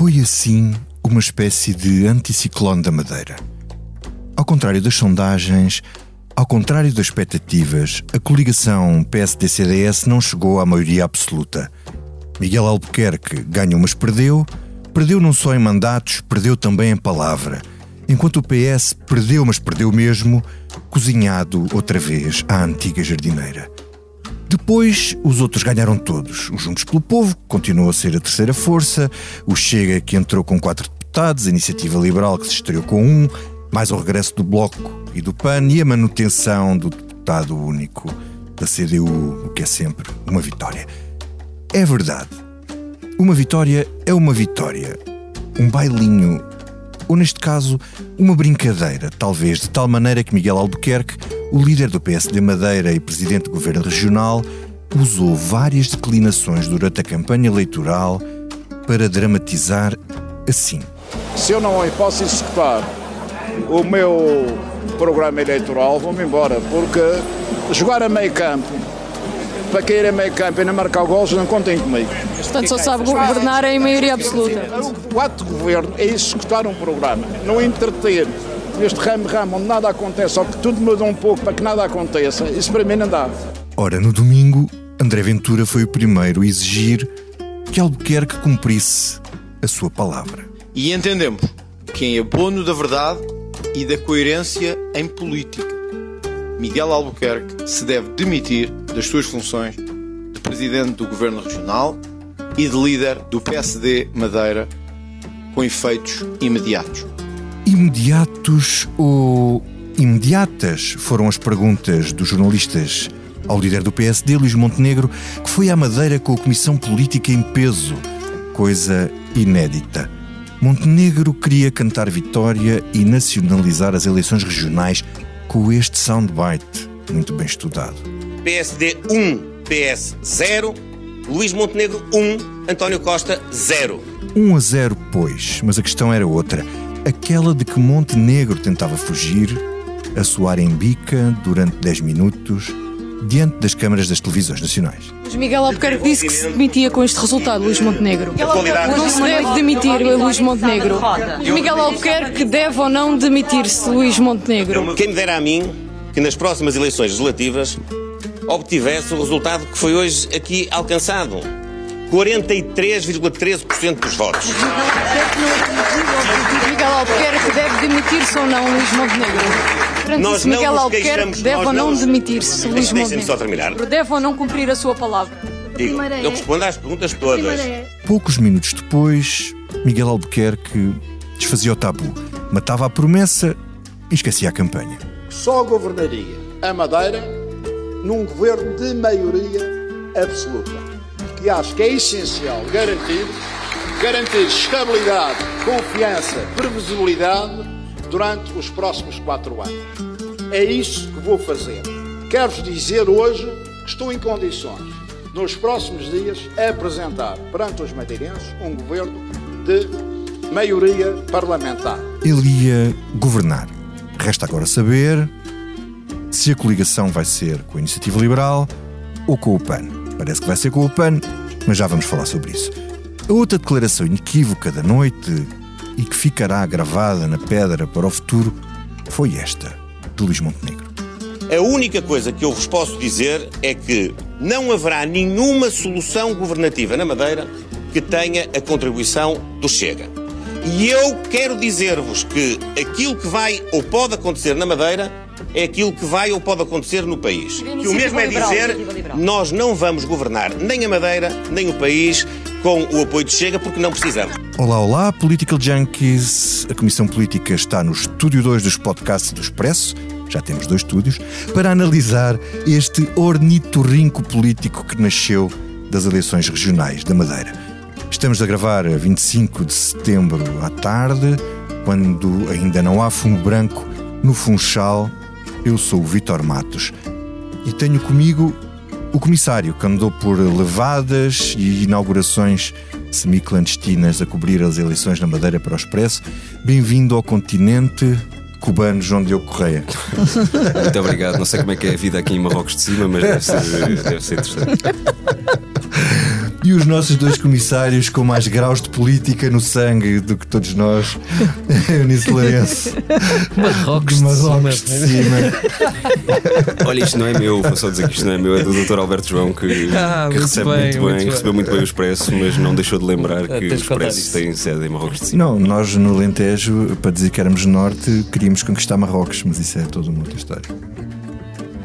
Foi assim uma espécie de anticiclone da Madeira. Ao contrário das sondagens, ao contrário das expectativas, a coligação PSD-CDS não chegou à maioria absoluta. Miguel Albuquerque ganhou, mas perdeu. Perdeu não só em mandatos, perdeu também em palavra. Enquanto o PS perdeu, mas perdeu mesmo, cozinhado outra vez à antiga jardineira. Depois, os outros ganharam todos. O Juntos pelo Povo continuou a ser a terceira força, o Chega, que entrou com quatro deputados, a Iniciativa Liberal, que se estreou com um, mais o regresso do Bloco e do PAN e a manutenção do deputado único da CDU, o que é sempre uma vitória. É verdade. Uma vitória é uma vitória. Um bailinho, ou neste caso, uma brincadeira, talvez, de tal maneira que Miguel Albuquerque o líder do PSD Madeira e presidente do governo regional usou várias declinações durante a campanha eleitoral para dramatizar assim. Se eu não posso executar o meu programa eleitoral, vou-me embora, porque jogar a meio campo, para cair a meio campo e não marcar gols, não contem comigo. Portanto, só sabe governar em maioria absoluta. O ato de governo é executar um programa, não entreter este ramo-ramo onde nada acontece, ou que tudo muda um pouco para que nada aconteça, isso para mim não dá. Ora, no domingo, André Ventura foi o primeiro a exigir que Albuquerque cumprisse a sua palavra. E entendemos que em abono da verdade e da coerência em política, Miguel Albuquerque se deve demitir das suas funções de presidente do governo regional e de líder do PSD Madeira com efeitos imediatos. Imediatos ou imediatas foram as perguntas dos jornalistas ao líder do PSD, Luís Montenegro, que foi à Madeira com a Comissão Política em peso, coisa inédita. Montenegro queria cantar vitória e nacionalizar as eleições regionais com este soundbite muito bem estudado. PSD 1, PS 0, Luís Montenegro 1, António Costa 0. 1 a 0, pois, mas a questão era outra aquela de que Montenegro tentava fugir, a soar em bica durante 10 minutos, diante das câmaras das televisões nacionais. Mas Miguel Albuquerque disse que se demitia com este resultado, Luís Montenegro. Não se deve demitir Luís Montenegro. Miguel Albuquerque deve ou não demitir-se Luís Montenegro? Quem me dera a mim que nas próximas eleições legislativas obtivesse o resultado que foi hoje aqui alcançado. 43,13% dos votos. Miguel Albuquerque deve demitir-se ou não Luís Montenegro? Nós não Miguel Albuquerque deve ou não demitir-se Luís Montenegro? só terminar. Deve ou não cumprir a sua palavra? Digo, eu respondo às perguntas todas. Poucos minutos depois, Miguel Albuquerque desfazia o tabu, matava a promessa e esquecia a campanha. Só governaria a Madeira num governo de maioria absoluta que acho que é essencial garantir, garantir estabilidade, confiança, previsibilidade durante os próximos quatro anos. É isso que vou fazer. Quero-vos dizer hoje que estou em condições, nos próximos dias, apresentar perante os madeirenses um governo de maioria parlamentar. Ele ia governar. Resta agora saber se a coligação vai ser com a Iniciativa Liberal ou com o PAN. Parece que vai ser com o PAN, mas já vamos falar sobre isso. A outra declaração inequívoca da noite e que ficará gravada na pedra para o futuro foi esta, de Luís Montenegro. A única coisa que eu vos posso dizer é que não haverá nenhuma solução governativa na Madeira que tenha a contribuição do Chega. E eu quero dizer-vos que aquilo que vai ou pode acontecer na Madeira é aquilo que vai ou pode acontecer no país. Que o mesmo é dizer, nós não vamos governar nem a Madeira, nem o país com o apoio de Chega, porque não precisamos. Olá, olá, Political Junkies. A Comissão Política está no estúdio 2 dos podcasts do Expresso. Já temos dois estúdios para analisar este ornitorrinco político que nasceu das eleições regionais da Madeira. Estamos a gravar a 25 de setembro à tarde, quando ainda não há fumo branco no Funchal eu sou o Vitor Matos e tenho comigo o comissário que andou por levadas e inaugurações semi-clandestinas a cobrir as eleições na Madeira para o Expresso. Bem-vindo ao continente cubano João Diogo Correia. Muito obrigado. Não sei como é que é a vida aqui em Marrocos de cima, mas deve ser, deve ser interessante. E os nossos dois comissários com mais graus de política no sangue do que todos nós, Eunice Lourenço. Marrocos de Marrocos de cima. Olha, isto não é meu, vou só dizer que isto não é meu, é do Dr. Alberto João que, Ah, que muito recebe bem, muito muito bem, bem. recebeu muito bem o Expresso, mas não deixou de lembrar que o Expresso tem sede em Marrocos de Cima. Não, nós no Alentejo, para dizer que éramos norte, queríamos conquistar Marrocos, mas isso é toda uma outra história.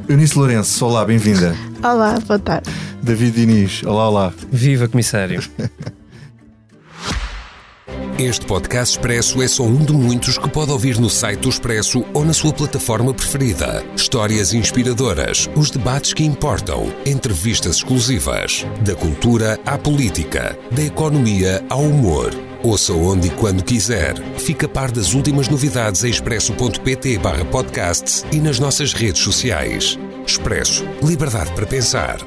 Eunice Lourenço, olá, bem-vinda. Olá, boa tarde. David Diniz, olá, olá. Viva, comissário. Este podcast Expresso é só um de muitos que pode ouvir no site do Expresso ou na sua plataforma preferida. Histórias inspiradoras, os debates que importam, entrevistas exclusivas. Da cultura à política, da economia ao humor. Ouça onde e quando quiser. Fica a par das últimas novidades em expresso.pt podcasts e nas nossas redes sociais. Expresso. Liberdade para pensar.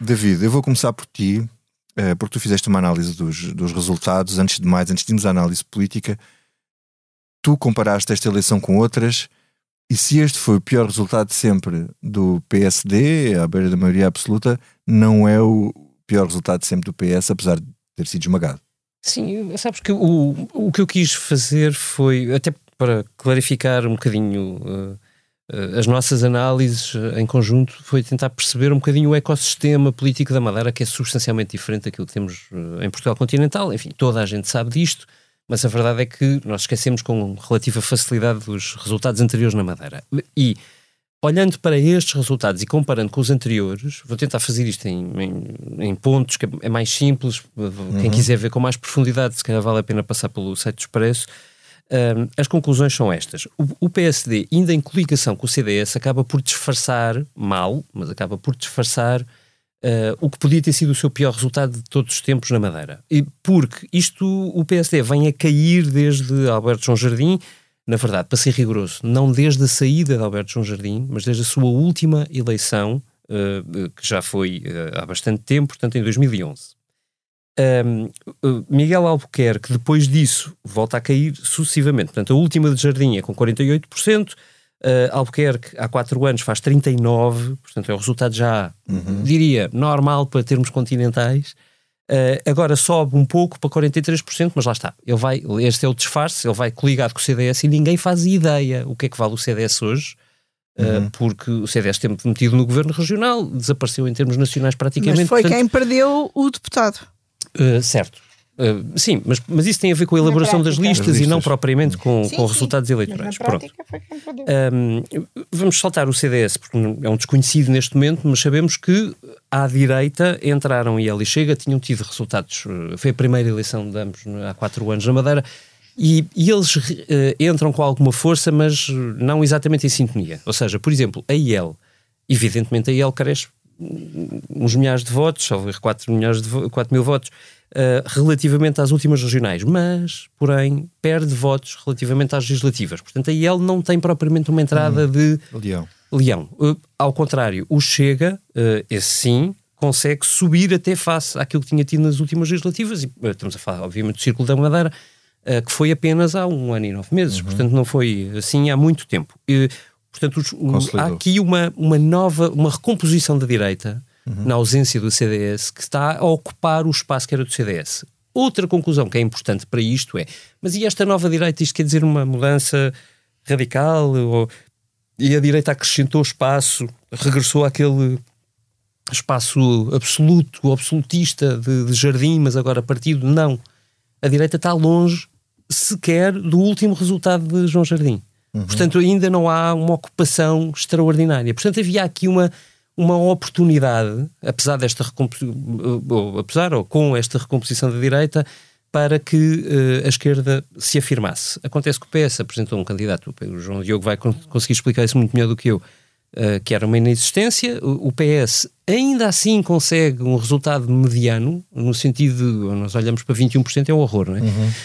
David, eu vou começar por ti, eh, porque tu fizeste uma análise dos, dos resultados. Antes de mais, antes de irmos à análise política, tu comparaste esta eleição com outras, e se este foi o pior resultado sempre do PSD, à beira da maioria absoluta, não é o pior resultado sempre do PS, apesar de ter sido esmagado. Sim, sabes que o, o que eu quis fazer foi, até para clarificar um bocadinho uh, uh, as nossas análises em conjunto, foi tentar perceber um bocadinho o ecossistema político da Madeira, que é substancialmente diferente daquilo que temos uh, em Portugal continental. Enfim, toda a gente sabe disto, mas a verdade é que nós esquecemos com relativa facilidade dos resultados anteriores na Madeira. E olhando para estes resultados e comparando com os anteriores, vou tentar fazer isto em, em, em pontos que é mais simples. Quem quiser ver com mais profundidade, se calhar vale a pena passar pelo site do Expresso. Um, as conclusões são estas. O, o PSD, ainda em coligação com o CDS, acaba por disfarçar, mal, mas acaba por disfarçar uh, o que podia ter sido o seu pior resultado de todos os tempos na Madeira. E porque isto, o PSD vem a cair desde Alberto João Jardim, na verdade, para ser rigoroso, não desde a saída de Alberto João Jardim, mas desde a sua última eleição, uh, que já foi uh, há bastante tempo, portanto em 2011. Um, Miguel Albuquerque, depois disso, volta a cair sucessivamente. Portanto, a última de Jardim é com 48%, uh, Albuquerque há 4 anos faz 39%, portanto é o resultado já, diria, normal para termos continentais. Uh, agora sobe um pouco para 43%, mas lá está. Ele vai, este é o disfarce, ele vai coligado com o CDS e ninguém faz ideia o que é que vale o CDS hoje. Uh, porque o CDS tem metido no governo regional, desapareceu em termos nacionais praticamente. Mas foi portanto- quem perdeu o deputado. Uh, certo. Uh, sim, mas, mas isso tem a ver com a elaboração das prática. listas, Das e não listas. propriamente com, Sim, com sim. resultados eleitorais. Pronto. Um, vamos saltar o CDS, porque é um desconhecido neste momento, mas sabemos que à direita entraram e ele e Chega, tinham tido resultados. uh, Foi a primeira eleição de ambos uh, há quatro anos na Madeira. E, e eles uh, entram com alguma força, mas não exatamente em sintonia. Ou seja, por exemplo, a IEL, evidentemente a IEL carece um, uns milhares de votos, talvez 4, milhares de vo- 4 mil votos, uh, relativamente às últimas regionais, mas, porém, perde votos relativamente às legislativas. Portanto, a IEL não tem propriamente uma entrada de Leão. leão. Uh, ao contrário, o Chega, uh, esse sim, consegue subir até face àquilo que tinha tido nas últimas legislativas, e estamos a falar, obviamente, do Círculo da Madeira, que foi apenas há um ano e nove meses, portanto não foi assim há muito tempo. E, portanto, os- há aqui uma, uma nova, uma recomposição da direita, na ausência do CDS, que está a ocupar o espaço que era do CDS. Outra conclusão que é importante para isto é, mas e esta nova direita, isto quer dizer uma mudança radical? Ou, e a direita acrescentou espaço, regressou àquele espaço absoluto, absolutista de, de jardim, mas agora partido? Não. A direita está longe sequer do último resultado de João Jardim. Portanto, ainda não há uma ocupação extraordinária. Portanto, havia aqui uma, uma oportunidade, apesar desta recomposição, ou, apesar ou com esta recomposição da direita, para que eh, a esquerda se afirmasse. Acontece que o PS apresentou um candidato, o João Diogo vai con- conseguir explicar isso muito melhor do que eu, eh, que era uma inexistência. O, o PS ainda assim consegue um resultado mediano, no sentido, de, nós olhamos para 21%, é um horror, não é?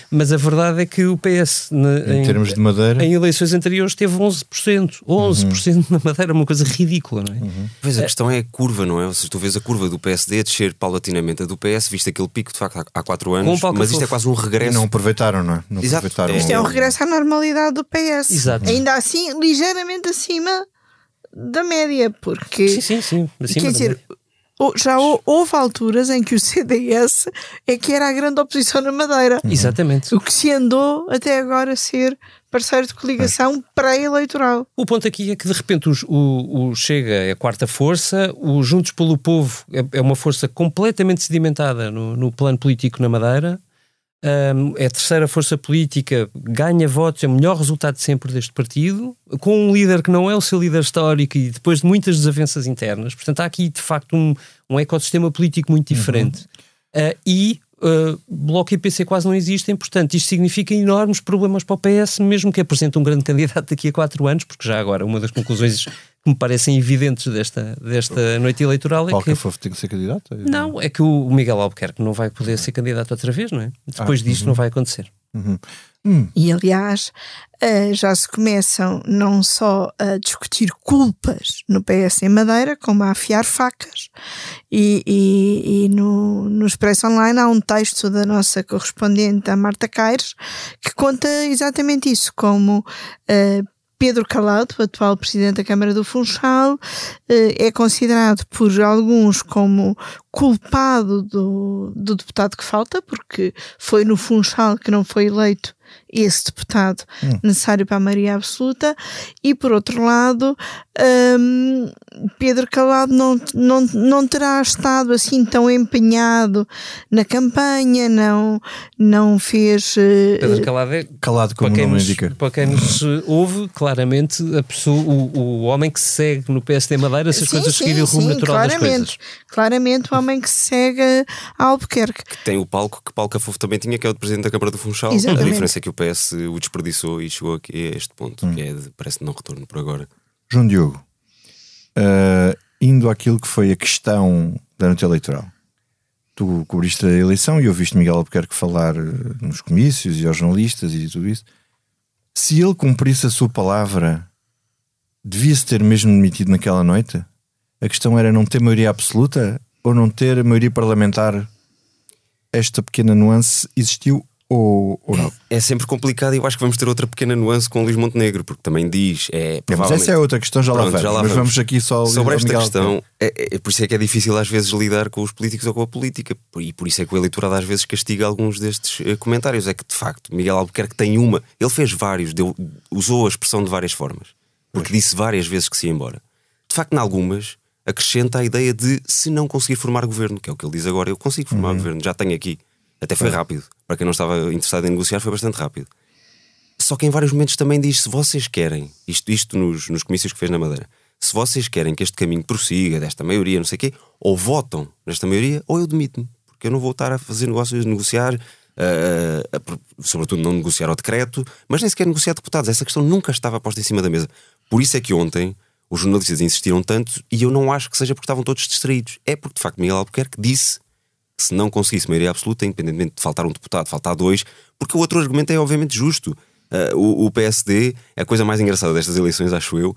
Mas a verdade é que o PS, na- Em termos de Madeira. em eleições anteriores teve 11%. 11% na Madeira, uma coisa ridícula, não é? Pois a questão é a curva, não é? Ou seja, tu vês a curva do PSD a descer paulatinamente. A do PS, viste aquele pico de facto há- há 4 anos, mas isto é quase um regresso. Não aproveitaram, não é? Não Exato. aproveitaram. Isto Isto é um regresso à normalidade do PS. Exato. Ainda assim, ligeiramente acima da média, porque Sim, sim, sim. Acima quer dizer, Já hou- houve alturas em que o CDS é que era a grande oposição na Madeira. Exatamente. O que se andou até agora a ser parceiro de coligação pré-eleitoral. O ponto aqui é que de repente os- o, o Chega é a quarta força, o Juntos pelo Povo é, é uma força completamente sedimentada no, no plano político na Madeira, Ahm, é a terceira força política, ganha votos, é o melhor resultado sempre deste partido, com um líder que não é o seu líder histórico e depois de muitas desavenças internas. Portanto, há aqui de facto um, um ecossistema político muito diferente. Ah, e ah, Bloco e PC quase não existem, portanto, isto significa enormes problemas para o PS, mesmo que apresente um grande candidato daqui a quatro anos, porque já agora uma das conclusões que me parecem evidentes desta, desta noite eleitoral é Paulo que. Cafofo tem que ser candidato? Não, é que o Miguel Albuquerque não vai poder ser candidato outra vez, não é? Depois Ah, disto uhum. não vai acontecer. E aliás, eh, já se começam não só a discutir culpas no PS em Madeira, como a afiar facas. E, e- e no, no Expresso Online há um texto da nossa correspondente, a Marta Caires, que conta exatamente isso, como eh, Pedro Calado, atual presidente da Câmara do Funchal, eh, é considerado por alguns como culpado do, do deputado que falta, porque foi no Funchal que não foi eleito esse deputado necessário para a maioria absoluta, e por outro lado, hum, Pedro Calado não, não, não terá estado assim tão empenhado na campanha, não, não fez. eh, Pedro Calado é, Calado, como para quem, nos, indica. para quem nos ouve, claramente a pessoa, o, o homem que se segue no PSD Madeira se as Sim, coisas sim, seguirem o rumo sim, natural das claramente, coisas. Claramente, o homem que se segue a Albuquerque. Tem o palco que Paulo Cafofo também tinha, que é o de Presidente da Câmara do Funchal. Exatamente. A diferença é que o PS o desperdiçou e chegou aqui a este ponto, Hum. que é de, parece não retorno por agora. João Diogo, ah, indo àquilo que foi a questão da noite eleitoral. Tu cobriste a eleição e ouviste Miguel Albuquerque falar eh, nos comícios e aos jornalistas e tudo isso. Se ele cumprisse a sua palavra, devia-se ter mesmo demitido naquela noite? A questão era não ter maioria absoluta ou não ter maioria parlamentar? Esta pequena nuance existiu ou, ou não? É sempre complicado e eu acho que vamos ter outra pequena nuance com o Luís Montenegro, porque também diz. É, É, mas provavelmente- essa é outra questão, já lá Pronto, vamos. já lá mas vamos. vamos aqui só Sobre esta Miguel questão, é, é- por isso é que é difícil às vezes lidar com os políticos ou com a política. E por isso é que o eleitorado às vezes castiga alguns destes eh, comentários. É que de facto Miguel Albuquerque tem uma, ele fez vários, deu- usou a expressão de várias formas, porque disse várias vezes que se ia embora. De facto, em algumas, acrescenta a ideia de se não conseguir formar governo, que é o que ele diz agora, eu consigo formar governo, já tenho aqui. Até foi rápido. Para quem não estava interessado em negociar, foi bastante rápido. Só que em vários momentos também diz: se vocês querem, isto, isto nos, nos comícios que fez na Madeira, se vocês querem que este caminho prossiga, desta maioria, não sei o quê, ou votam nesta maioria, ou eu demito-me, porque eu não vou estar a fazer negócios, negociar, ah, a- a- sobretudo não negociar ao decreto, mas nem sequer negociar deputados. Essa questão nunca estava posta em cima da mesa. Por isso é que ontem os jornalistas insistiram tanto, e eu não acho que seja porque estavam todos distraídos. É porque, de facto, Miguel Albuquerque disse se não conseguisse maioria absoluta, independentemente de faltar um deputado, faltar dois, porque o outro argumento é obviamente justo. Ah, o, o PSD, a coisa mais engraçada destas eleições, acho eu,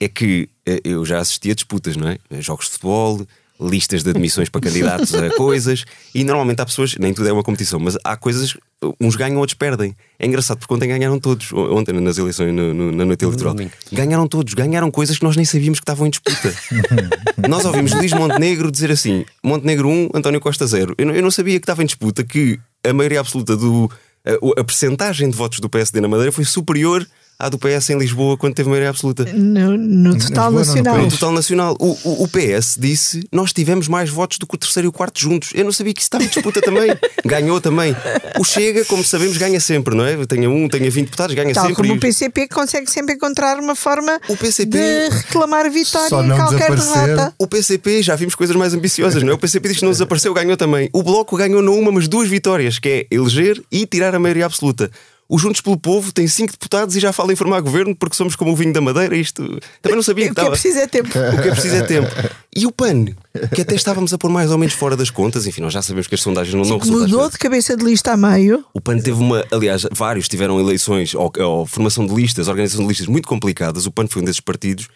é que eh, eu já assisti a disputas, não é? Jogos de futebol, listas de admissões para candidatos a coisas, e normalmente há pessoas, nem tudo é uma competição, mas há coisas, uns ganham, outros perdem. É engraçado porque ontem ganharam todos, ontem nas eleições, no- no- na noite eleitoral, ganharam todos, ganharam coisas que nós nem sabíamos que estavam em disputa. Nós ouvimos Luís Montenegro dizer assim: Montenegro 1, António Costa 0. Eu não, eu não sabia que estava em disputa que a maioria absoluta do. A, a percentagem de votos do PSD na Madeira foi superior à do PS em Lisboa quando teve maioria absoluta. No, no total Lisboa, não, no nacional. No país. total nacional. O, o, o PS disse: Nós tivemos mais votos do que o terceiro e o quarto juntos. Eu não sabia que isso estava em disputa também. Ganhou também. O Chega, como sabemos, ganha sempre, não é? Tenha um, tenha 20 deputados, ganha Tal sempre. como o PCP consegue sempre encontrar uma forma O PCP de reclamar vitória em qualquer derrota. O PCP já vimos coisas mais ambiciosas, não é? O PCP diz que não desapareceu, ganhou também. O Bloco ganhou não uma, mas duas vitórias, que é eleger e tirar a maioria absoluta. O Juntos pelo Povo tem cinco deputados e já fala em formar governo porque somos como o vinho da Madeira. Isto também não sabia que O que é estava. preciso é tempo. O que é preciso é tempo. E o PAN, que até estávamos a pôr mais ou menos fora das contas, enfim, nós já sabemos que as sondagens não dão resultados. Mudou de cabeça de lista a meio. O PAN teve uma, aliás, vários tiveram eleições ou, ou formação de listas, organização de listas muito complicadas. O PAN foi um desses partidos.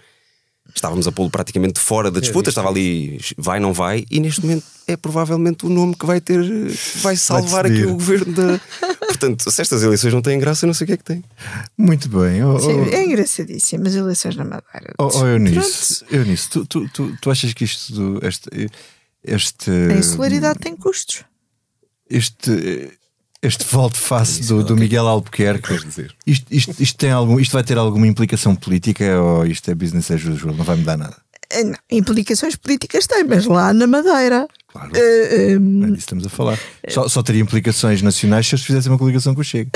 Estávamos a pô-lo praticamente fora da disputa, estava ali, vai, não vai, e neste momento é provavelmente o nome que vai ter, vai salvar aqui decidir. o governo da. Portanto, se estas eleições não têm graça, eu não sei o que é que tem. Muito bem. Oh, Sim, oh, é engraçadíssimo as eleições na Madeira. Oh, oh Eunice, Eunice tu, tu, tu, tu achas que isto do, esta, este. A insularidade tem custos. Este. Este volte-face do, do Miguel Albuquerque. Isto, isto, isto, tem algum, isto vai ter alguma implicação política ou isto é business as usual? Não vai mudar nada? Eh, não, implicações políticas tem, mas lá na Madeira. Claro. Uh, um... É disso estamos a falar. Só, só, teria implicações nacionais se eles fizessem uma coligação com o Chega.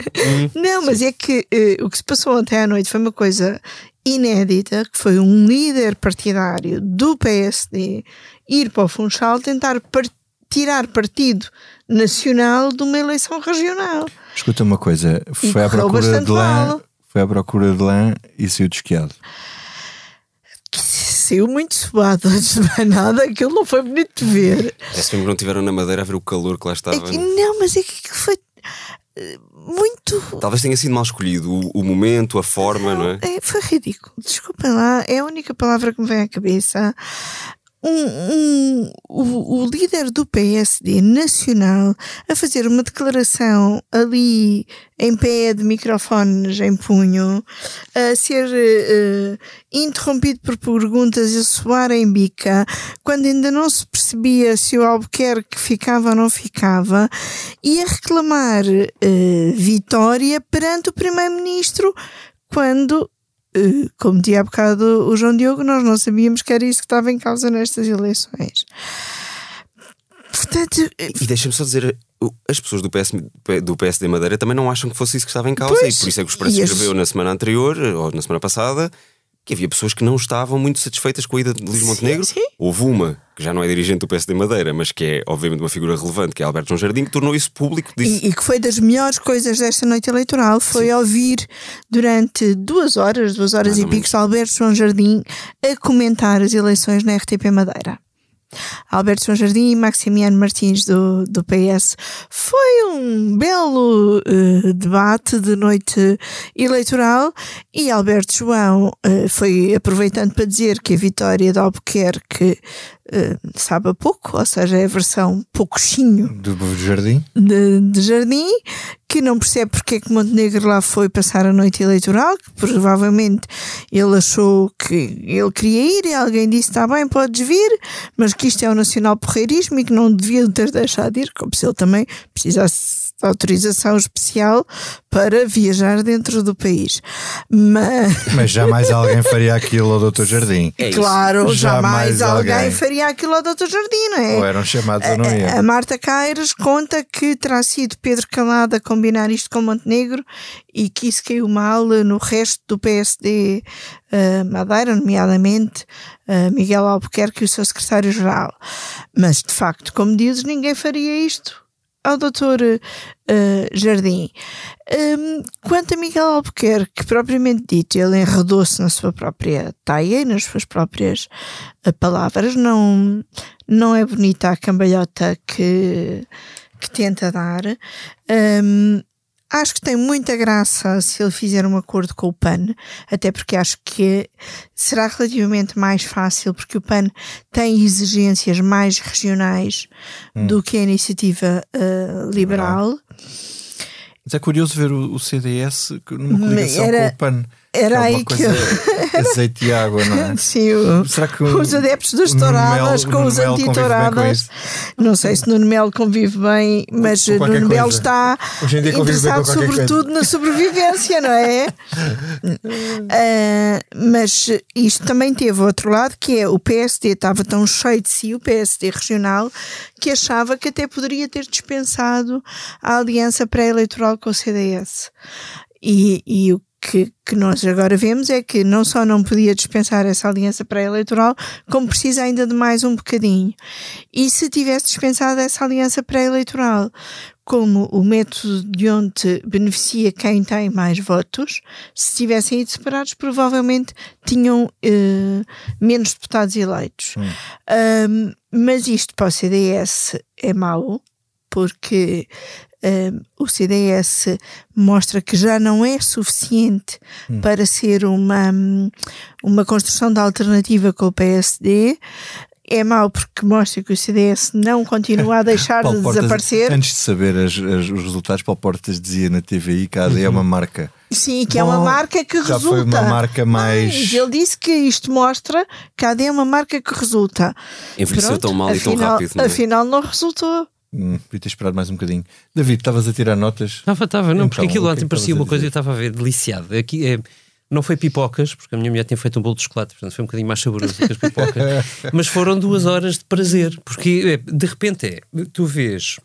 não, mas é que uh, o que se passou ontem à noite foi uma coisa inédita, que foi um líder partidário do PSD ir para o Funchal tentar par tirar partido nacional de uma eleição regional. Escuta uma coisa, foi à procura de lã, foi à procura de lã e saiu desquiado. Saiu muito suado antes de mais nada, aquilo não foi bonito de ver. É que não tiveram na madeira a ver o calor que lá estava. É que, não, mas é que foi eh, muito. Talvez tenha sido mal escolhido o, o momento, a forma, não, não é? é? Foi ridículo. Desculpem lá, é a única palavra que me vem à cabeça um, um, o, o, líder do PSD nacional a fazer uma declaração ali em pé de microfones em punho, a ser uh, interrompido por perguntas a soar em bica, quando ainda não se percebia se o Albuquerque ficava ou não ficava, e a reclamar uh, vitória perante o primeiro-ministro quando como dizia há bocado o João Diogo, nós não sabíamos que era isso que estava em causa nestas eleições. Portanto, eh, e deixa-me só dizer, as pessoas do, PS, do PSD Madeira também não acham que fosse isso que estava em causa, pois, e por isso é que o Expresso escreveu na semana anterior, ou na semana passada, que havia pessoas que não estavam muito satisfeitas com a ida de Luís Montenegro. Sim, sim. Houve uma, que já não é dirigente do PSD Madeira, mas que é obviamente uma figura relevante, que é Alberto João Jardim, que tornou isso público. Disse... E, e, que foi das melhores coisas desta noite eleitoral, foi sim. ouvir durante duas horas, duas horas Mais e pico, Alberto João Jardim a comentar as eleições na RTP Madeira. Alberto São Jardim e Maximiano Martins do, do PS. Foi um belo uh, debate de noite eleitoral e Alberto João uh, foi aproveitando para dizer que a vitória de Albuquerque sabe a pouco, ou seja, é a versão pouquinho do Jardim. De, de Jardim, que não percebe porque é que Montenegro lá foi passar a noite eleitoral, que provavelmente ele achou que ele queria ir e alguém disse: está bem, podes vir, mas que isto é o nacional porreirismo e que não devia ter deixado de ir, como se ele também precisasse autorização especial para viajar dentro do país. Mas, mas jamais alguém faria aquilo ao Dr. Jardim. É claro, jamais, jamais alguém, alguém faria aquilo ao Dr. Jardim, não é? Ou eram chamados a não ir. A, a Marta Caires conta que terá sido Pedro Calada a combinar isto com Montenegro e que isso caiu mal no resto do PSD uh, eh, Madeira, nomeadamente uh, Miguel Albuquerque e o seu secretário-geral. Mas, de facto, como dizes, ninguém faria isto ao doutor uh, Jardim. Um, quanto a Miguel Albuquerque, propriamente dito, ele enredou-se na sua própria taia e nas suas próprias uh, palavras. Não, não é bonita a cambalhota que, que tenta dar. Um, Acho que tem muita graça se ele fizer um acordo com o PAN, até porque acho que será relativamente mais fácil, porque o PAN tem exigências mais regionais hum. do que a iniciativa uh, liberal. Mas é curioso ver o, o CDS numa coligação Era... com o PAN. Era é aí que eu... azeite e água, não é? Sim, o, Será que o, os adeptos das touradas com os antitouradas. Não sei se Nuno Melo convive bem, mas Nuno Melo está interessado sobretudo coisa. na sobrevivência, não é? uh, mas isto também teve outro lado, que é o PSD estava tão cheio de si, o PSD regional, que achava que até poderia ter dispensado a aliança pré-eleitoral com o CDS. E, e o que, que nós agora vemos é que não só não podia dispensar essa aliança pré-eleitoral, como precisa ainda de mais um bocadinho. E se tivesse dispensado essa aliança pré-eleitoral, como o método de onde beneficia quem tem mais votos, se tivessem ido separados, provavelmente tinham eh, menos deputados eleitos. Hum. Um, mas isto para o CDS é mau, porque o CDS mostra que já não é suficiente hum. para ser uma, uma construção de alternativa com o PSD. É mau porque mostra que o CDS não continua a deixar de Portas, desaparecer. Antes de saber as, as, os resultados, Paulo Portas dizia na TVI que a AD uhum. é uma marca Sim, que é uma Bom, marca que já resulta. foi uma marca mais- Mas ele disse que isto mostra que a AD é uma marca que resulta. Envelheceu Pronto, tão mal e tão afinal- rápido. não é? Afinal, não resultou. Hum, podia ter esperado mais um bocadinho. David, estavas a tirar notas? Estava, estava, não, porque Então, aquilo o que é ontem que parecia uma coisa e eu estava a ver deliciado. Aqui é, não foi pipocas, porque a minha mulher tem feito um bolo de chocolate, portanto foi um bocadinho mais saboroso que as pipocas, mas foram duas horas de prazer, porque é, de repente é, tu vês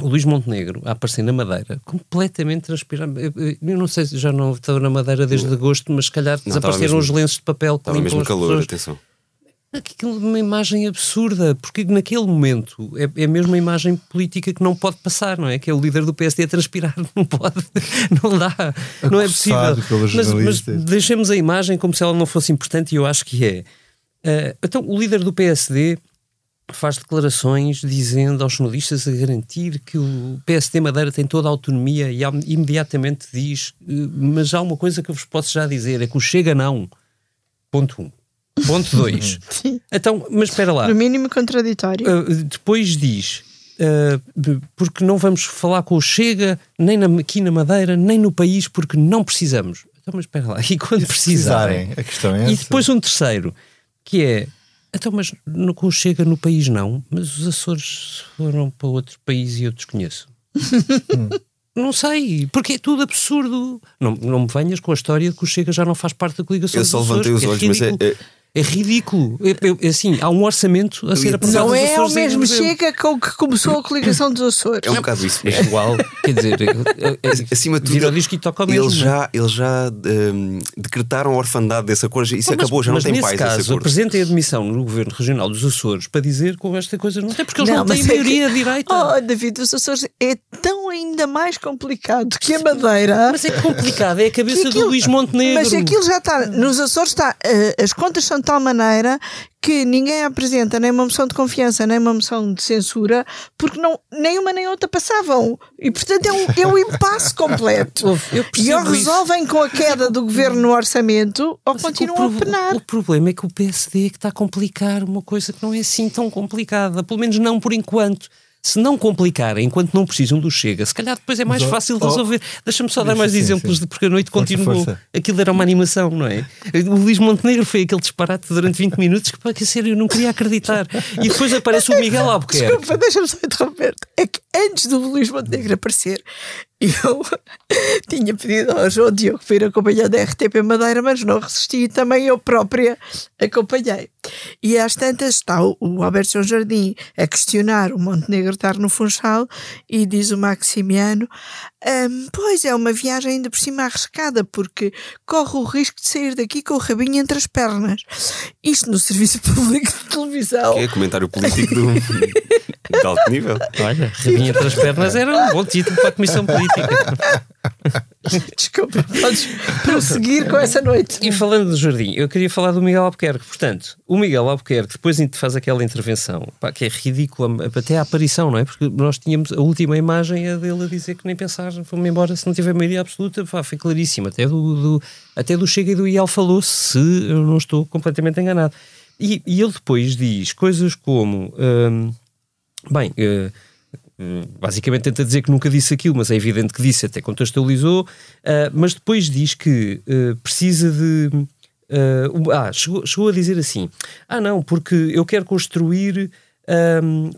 o Luís Montenegro a aparecer na Madeira, completamente transpirado. Eu, eu- não sei se já não estou na Madeira desde agosto, mas se calhar Não, estava desapareceram mesmo- os lenços de papel que Estava limpam mesmo as calor, pessoas. atenção. Aquilo é uma imagem absurda, porque naquele momento é, é mesmo uma imagem política que não pode passar, não é? Que é o líder do PSD a transpirar, não pode, não dá, não é possível. Mas, mas deixemos a imagem como se ela não fosse importante e eu acho que é. Ah, então, o líder do PSD faz declarações dizendo aos jornalistas a garantir que o PSD Madeira tem toda a autonomia e am- imediatamente diz, eh, mas há uma coisa que eu vos posso já dizer, é que o Chega não. Ponto 1. Um. Ponto 2. Sim. então, mas espera lá. No mínimo contraditório. Uh, depois diz uh, porque não vamos falar com o Chega nem na- aqui na Madeira nem no país porque não precisamos então mas espera lá e quando precisarem A questão é e essa. depois um terceiro que é então mas no, com o Chega no país não mas os Açores foram para outro país e eu desconheço Não sei, porque é tudo absurdo. Não, não me venhas com a história de que o Chega já não faz parte da coligação Eu dos só Açores, levantei os porque olhos, mas é- ridículo. É ridículo. É, é- é assim, há um orçamento a ser aprovado Não é o em mesmo. Chega com o que começou a coligação dos Açores. É um bocado isso É igual, quer dizer, é- é- Acima de tudo, vira o disco e toca ao mesmo. eles já, eles já hum, decretaram a orfandade desse acordo. Isso Mas- acabou, já não tem nesse paz caso, apresentem a admissão no Governo Regional dos Açores para dizer que esta coisa não tem, porque eles não, têm mas é maioria que- direita. Oh, David, os Açores é tão ainda mais complicado que a Madeira. Mas é complicado, é a cabeça aquilo- do Luís Montenegro. Mas aquilo já está, nos Açores está, eh, as contas são tal maneira que ninguém apresenta nem uma moção de confiança, nem uma moção de censura, porque não, nem uma nem outra passavam. E portanto é um, é um impasse completo. E ou isso. resolvem com a queda do governo no orçamento ou Mas é continuam a penar. o problema é que o PSD é que está a complicar uma coisa que não é assim tão complicada, pelo menos não por enquanto. Se não complicarem enquanto não precisam do Chega, se calhar depois é mais Mas, fácil de ó, resolver. Deixa-me só dar mais sim, exemplos sim. de porque a noite Força, continuou. força. Aquilo era uma animação, não é? O Luís Montenegro foi aquele disparate durante 20 minutos que, pá, que sério, eu não queria acreditar. E depois aparece o Miguel Albuquerque. Desculpa, deixa-me só interromper-te. É que antes do Luís Montenegro aparecer, eu tinha pedido ao João Diogo para ir acompanhar da RTP Madeira, mas não resisti e também eu própria acompanhei. E às tantas está o, o Alberto João Jardim a questionar o Montenegro estar no Funchal e diz o Maximiano: "Hum, Pois é, uma viagem ainda por cima arriscada, porque corre o risco de sair daqui com o rabinho entre as pernas. Isto no Serviço Público de Televisão. Que é comentário político do, de alto nível. Olha, Rabinha entre as pernas era um bom título para a Comissão Política. Desculpa, podes prosseguir com essa noite. E falando do Jardim, eu queria falar do Miguel Albuquerque. Portanto, o Miguel Albuquerque depois faz aquela intervenção, pá, que é ridícula, até a aparição, não é? Porque nós tínhamos a última imagem é dele a dizer que nem pensar, vamos embora se não tiver maioria absoluta, pá, foi claríssimo. Até do, do- até do Chega e do IEL falou se eu não estou completamente enganado. E, e ele depois diz coisas como. hum, bem. eh, basicamente tenta dizer que nunca disse aquilo, mas é evidente que disse, até contextualizou, ah, mas depois diz que eh, precisa de. um- ah, chegou, chegou a dizer assim: ah, não, porque eu quero construir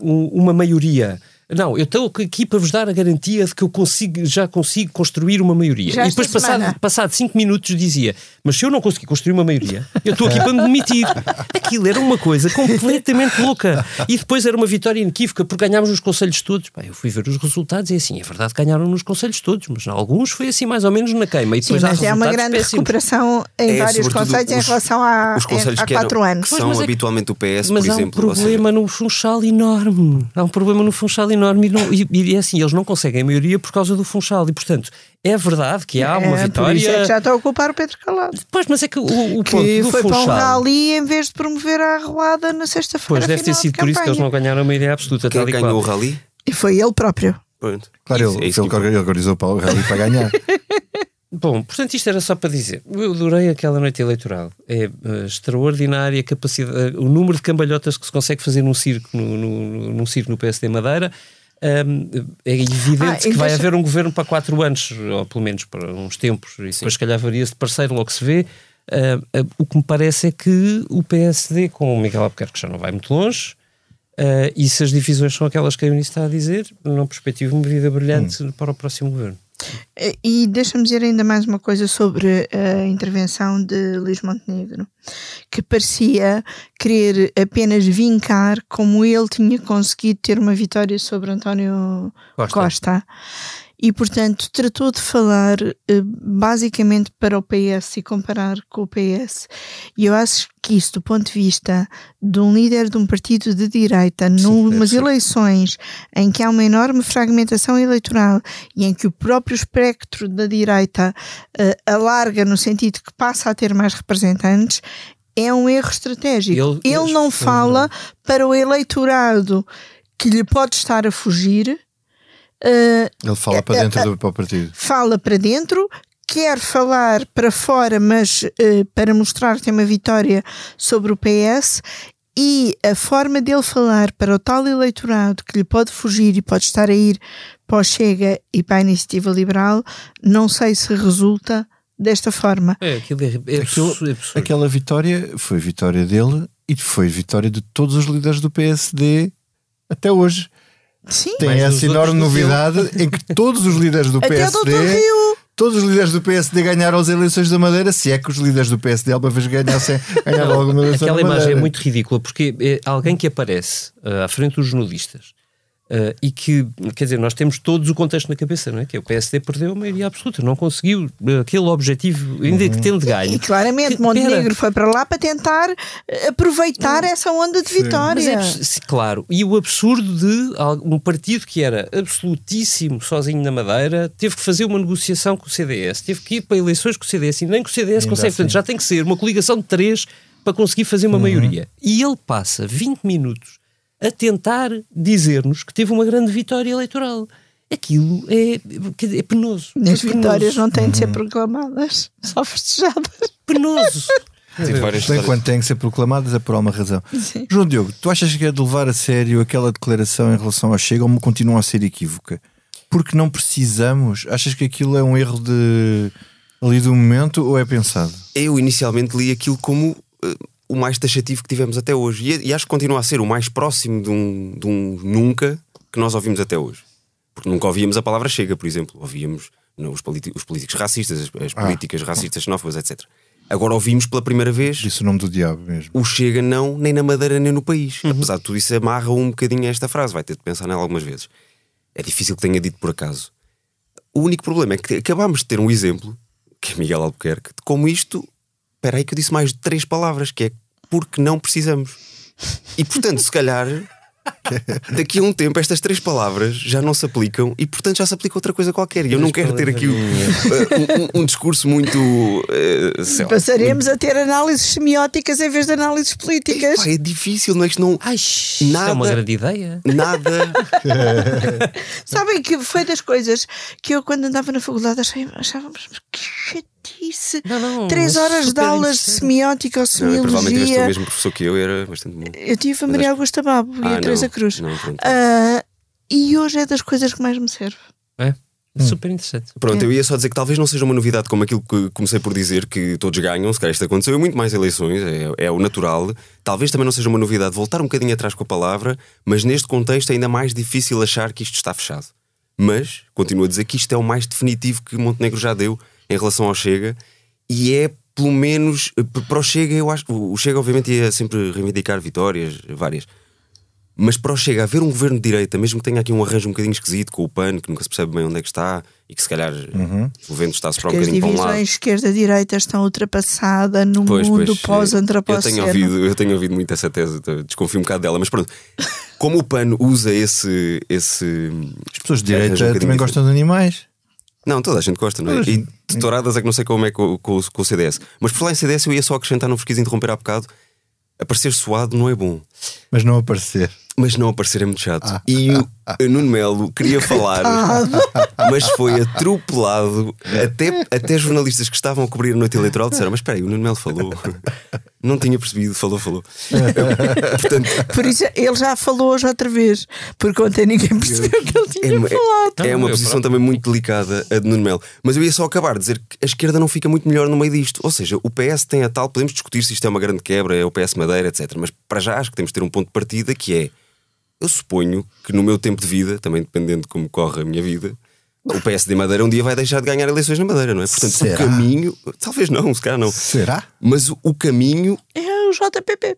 um- uma maioria. Não, eu estou aqui para vos dar a garantia de que eu consigo, já consigo construir uma maioria. Já e depois, passado, passado cinco minutos, dizia: Mas se eu não conseguir construir uma maioria, eu estou aqui para me demitir. Aquilo era uma coisa completamente louca. E depois era uma vitória inequívoca, porque ganhámos nos conselhos todos. Pá, eu fui ver os resultados e assim, é verdade que ganharam nos conselhos todos, mas em alguns foi assim mais ou menos na queima. E Sim, depois há mas é uma grande péssimos. recuperação em É, vários conselhos em relação a, Os conselhos há que, eram, quatro anos. que são mas é habitualmente o PS, Mas por há um exemplo. ou seja, problema no Funchal enorme. Há um problema no Funchal enorme e, não- e- e é assim, eles não conseguem a maioria por causa do Funchal. E, portanto, é verdade que há uma É, vitória. Por isso é que já está a ocupar o Pedro Calado. Pois, mas é que o, o ponto Que do foi para um Funchal... rally em vez de promover a arruada na sexta-feira. Pois deve ter sido de por isso que eles não ganharam uma ideia absoluta. quem tal e ganhou o rally? E foi ele próprio. Pronto. Claro, Isso- ele, é isso ele, que organizou para o rally para ganhar. Bom, portanto, isto era só para dizer. Eu adorei aquela noite eleitoral. É eh, extraordinária a capacidade, eh, o número de cambalhotas que se consegue fazer num circo no, no, num circo no PSD Madeira. Um, é evidente ah, que vai deixa... haver um governo para quatro anos, ou pelo menos para uns tempos, e depois, se calhar, varia-se de parceiro, logo se vê. Uh, uh, o que me parece é que o PSD, com o Miguel Albuquerque, já não vai muito longe, uh, e se as divisões são aquelas que a Eunice está a dizer, não perspectiva uma vida brilhante hum. para o próximo governo. E deixa-me dizer ainda mais uma coisa sobre a intervenção de Luís Montenegro, que parecia querer apenas vincar como ele tinha conseguido ter uma vitória sobre António Costa. Costa e, portanto, tratou de falar eh, basicamente para o PS e comparar com o PS. E eu acho que isso, do ponto de vista de um líder de um partido de direita, numas eleições em que há uma enorme fragmentação eleitoral e em que o próprio espectro da direita uh, alarga no sentido que passa a ter mais representantes, é um erro estratégico. Ele, Ele não fala para o eleitorado que lhe pode estar a fugir Uh, Ele fala para dentro uh, do partido. Fala para dentro, quer falar para fora, mas uh, para mostrar que tem uma vitória sobre o PS. E a forma dele falar para o tal eleitorado que lhe pode fugir e pode estar a ir para o Chega e para a Iniciativa Liberal, não sei se resulta desta forma. É, aquilo é, é, aquilo, é Aquela vitória foi vitória dele e foi vitória de todos os líderes do PSD até hoje. Sim, tem essa enorme novidade em que todos os líderes do PSD. Todos os líderes do PSD ganharam as eleições da Madeira, se é que os líderes do PSD alguma vez ganhassem, ganharam alguma eleição Aquela imagem é muito ridícula, porque é alguém que aparece uh, à frente dos jornalistas Uh, e que, quer dizer, nós temos todos o contexto na cabeça, não é? Que é o PSD perdeu a maioria absoluta, não conseguiu uh, aquele objetivo, ainda uhum. que tendo ganho. E claramente que, Montenegro foi para lá para tentar eh, aproveitar uhum. essa onda de Sim. vitória. É, claro, e o absurdo de um partido que era absolutíssimo sozinho na Madeira teve que fazer uma negociação com o CDS, teve que ir para eleições com o CDS e nem com o CDS ainda consegue, portanto já tem que ser uma coligação de três para conseguir fazer uma uhum. maioria. E ele passa 20 minutos a tentar dizer-nos que teve uma grande vitória eleitoral. Aquilo é, é penoso. As é vitórias não têm de ser uhum. proclamadas, só festejadas. Penoso. Tem quando têm que ser proclamadas é por alguma razão. Sim. João Diogo, tu achas que é de levar a sério aquela declaração em relação ao Chega ou continua a ser equívoca? Porque não precisamos? Achas que aquilo é um erro de ali do momento ou é pensado? Eu inicialmente li aquilo como uh, o mais taxativo que tivemos até hoje. E, e, acho que continua a ser o mais próximo de um, de um nunca que nós ouvimos até hoje. Porque nunca ouvíamos a palavra chega, por exemplo. Ouvíamos não, os, os, políticos racistas, as, as ah. políticas racistas, xenófobas, etc. Agora ouvimos pela primeira vez. Disse o nome do diabo mesmo. O chega não, nem na Madeira, nem no país. Uhum. Apesar de tudo isso, amarra um bocadinho esta frase. Vai ter de pensar nela algumas vezes. É difícil que tenha dito por acaso. O único problema é que acabámos de ter um exemplo, que é Miguel Albuquerque, de como isto Espera aí que eu disse mais de três palavras, que é porque não precisamos. E portanto, se calhar, daqui a um tempo estas três palavras já não se aplicam e portanto já se aplica outra coisa qualquer. E eu não quero ter aqui um, um, um discurso muito. Uh, Passaremos a ter análises semióticas em vez de análises políticas. é difícil, não é que não. Ai, nada, é uma grande ideia. Nada. Sabem que foi das coisas que eu, quando andava na faculdade, achávamos que chatice. Não, não, Três horas de aulas de semiótica ou semiologia. Não, provavelmente tiveste o mesmo professor que eu, era bastante bom. Eu tive a Maria Augusta Babo ah, e a ah, Teresa Cruz. Não. Uh, e hoje é das coisas que mais me serve. É? Hum. Super interessante. Pronto, é. eu ia só dizer que talvez não seja uma novidade como aquilo que comecei por dizer, que todos ganham, se calhar isto aconteceu em muito mais eleições, é, é, o natural. Talvez também não seja uma novidade voltar um bocadinho atrás com a palavra, mas neste contexto é ainda mais difícil achar que isto está fechado. Mas, continuo a dizer que isto é o mais definitivo que Montenegro já deu em relação ao Chega e é pelo menos para o Chega, eu acho o Chega obviamente ia sempre reivindicar vitórias, várias. Mas para o Chega haver um governo de direita, mesmo que tenha aqui um arranjo um bocadinho esquisito com o PAN, que nunca se percebe bem onde é que está e que se calhar uhum. o vento está-se para um bocadinho para um lado. As divisões esquerda-direita estão ultrapassadas no pois, mundo pós-antropoceno. Eu, tenho ouvido, eu tenho ouvido muito essa tese, desconfio um bocado dela, mas pronto. Como o PAN usa esse. esse As pessoas de direita um também gostam de animais. Não, toda a gente gosta, não é? E de touradas é que não sei como é com, com, com, o CDS. Mas por falar em CDS, eu ia só acrescentar, não vos quis interromper há bocado. Aparecer suado não é bom. Mas não aparecer. Mas não aparecer é muito chato. Ah, e o Nuno Melo queria falar, mas foi atropelado. Até, até jornalistas que estavam a cobrir a noite eleitoral disseram: Mas espera aí, o Nuno Melo falou. Não tinha percebido, falou, falou. Portanto, Por isso ele já falou hoje outra vez, porque ontem ninguém percebeu que ele tinha é, falado. É, é uma posição também muito delicada a de Nuno Melo. Mas eu ia só acabar de dizer que a esquerda não fica muito melhor no meio disto. Ou seja, o PS tem a tal, podemos discutir se isto é uma grande quebra, é o PS Madeira, etc. Mas para já acho que temos de ter um ponto de partida que é eu suponho que no meu tempo de vida, também dependendo de como corre a minha vida, o PSD Madeira um dia vai deixar de ganhar eleições na Madeira, não é? Portanto, Será? o caminho. Talvez não, se calhar não. Será? Mas o, o caminho. É o JPP.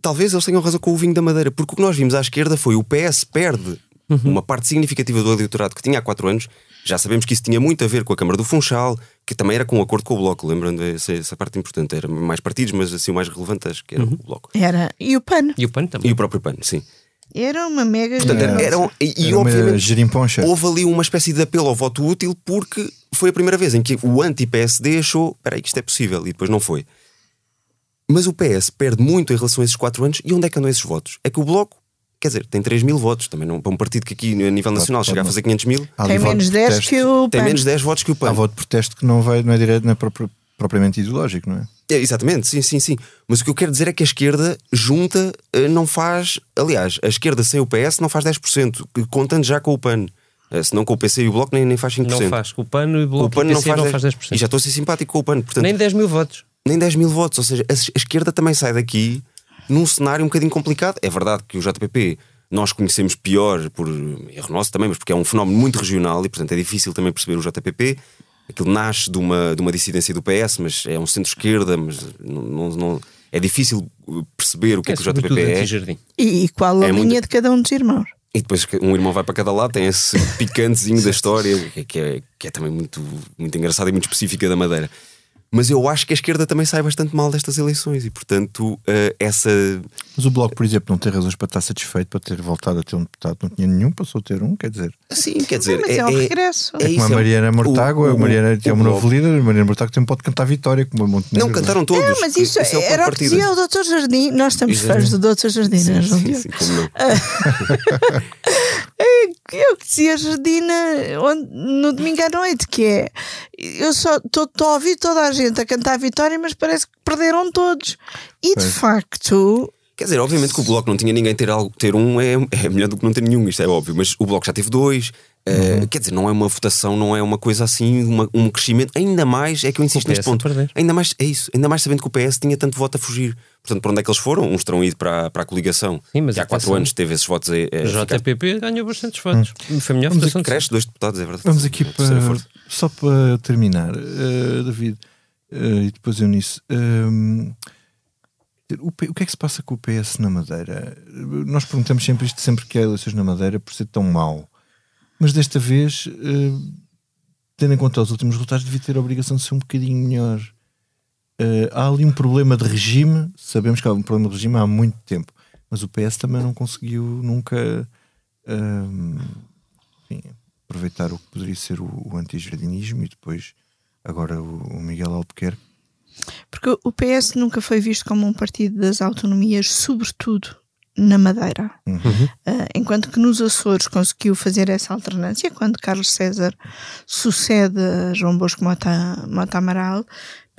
Talvez eles tenham razão com o vinho da Madeira, porque o que nós vimos à esquerda foi o PS perde uhum. uma parte significativa do eleitorado que tinha há 4 anos. Já sabemos que isso tinha muito a ver com a Câmara do Funchal, que também era com um acordo com o Bloco, lembrando essa, essa parte importante. Era mais partidos, mas assim o mais relevante acho que era uhum. o Bloco. Era. E o PAN. E o PAN também. E o próprio PAN, sim. Era uma mega Portanto, era, era, e, era obviamente houve ali uma espécie de apelo ao voto útil porque foi a primeira vez em que o anti-PSD achou espera aí que isto é possível e depois não foi. Mas o PS perde muito em relação a esses 4 anos e onde é que andam esses votos? É que o Bloco quer dizer, tem 3 mil votos, também não, para um partido que aqui a nível nacional chega a fazer 500 mil. Tem menos 10 que o PAN. Tem menos 10 votos que o PAN. Há voto de protesto que não, vai, não é direto, não é próprio, propriamente ideológico, não é? É, exatamente, sim, sim, sim. Mas o que eu quero dizer é que a esquerda junta eh, não faz. Aliás, a esquerda sem o PS não faz 10%, contando já com o PAN. Eh, se não com o PC e o Bloco nem, nem faz 5%. Não faz, com o PAN e o Bloco o PAN não, faz não faz 10%. E já estou a ser simpático com o PAN. Portanto, nem 10 mil votos. Nem 10 mil votos. Ou seja, a, a esquerda também sai daqui num cenário um bocadinho complicado. É verdade que o JPP nós conhecemos pior por erro nosso também, mas porque é um fenómeno muito regional e, portanto, é difícil também perceber o JPP aquilo nasce de uma, de uma dissidência do PS, mas é um centro-esquerda, mas não, não, não, é difícil perceber o que é, é que o JPP é. E, e qual a é linha muito... de cada um dos irmãos. E depois um irmão vai para cada lado, tem esse picantezinho da história, que é, que é também muito, muito engraçado e muito específica da Madeira. Mas eu acho que a esquerda também sai bastante mal destas eleições e, portanto, uh, essa. Mas o Bloco, por exemplo, não tem razões para estar satisfeito, para ter voltado a ter um deputado, não tinha nenhum, passou a ter um, quer dizer. Sim, quer dizer. Mas é, é um regresso. É, é como a Mariana Mortágua, a Mariana tem uma novo líder, a Mariana Mortágua também pode cantar Vitória, como a Montenegro. Não, cantaram todos. É, mas isso, isso é era o que dizia o Dr. Jardim. Nós estamos fãs do Dr. Jardim, sim, não é, sim, sim, como não. eu que dizia Jardina no domingo à noite, que é eu só estou a ouvir toda a gente a cantar a vitória, mas parece que perderam todos. E de facto. Quer dizer, obviamente que o Bloco não tinha ninguém ter, algo, ter um é, é melhor do que não ter nenhum, isto é óbvio, mas o Bloco já teve dois, Uhum. Uh, quer dizer, não é uma votação, não é uma coisa assim, uma, um crescimento. Ainda mais é que eu insisto neste ponto. Ainda mais é isso, ainda mais sabendo que o PS tinha tanto voto a fugir. Portanto, para onde é que eles foram? Uns terão ido para, para a coligação, Sim, mas que há quatro anos teve esses votos. A, a JPP ficar... ganhou bastantes votos. Hum. Foi a melhor Vamos votação. Cresce dois deputados, é verdade. Vamos aqui para, só para terminar, uh, David, uh, e depois eu nisso. Uh, o, que é que se passa com o PS na Madeira? Nós perguntamos sempre isto, sempre que há eleições na Madeira, por ser tão mau. Mas desta vez, uh, tendo em conta os últimos resultados, devia ter a obrigação de ser um bocadinho melhor. Uh, há ali um problema de regime, sabemos que há um problema de regime há muito tempo, mas o PS também não conseguiu nunca uh, enfim, aproveitar o que poderia ser o, o anti-jardinismo e depois agora o, o Miguel Albuquerque. Porque o PS nunca foi visto como um partido das autonomias, sobretudo na Madeira. Uhum. Uh, enquanto que nos Açores conseguiu fazer essa alternância, quando Carlos César sucede a João Bosco Mota, Mota Amaral,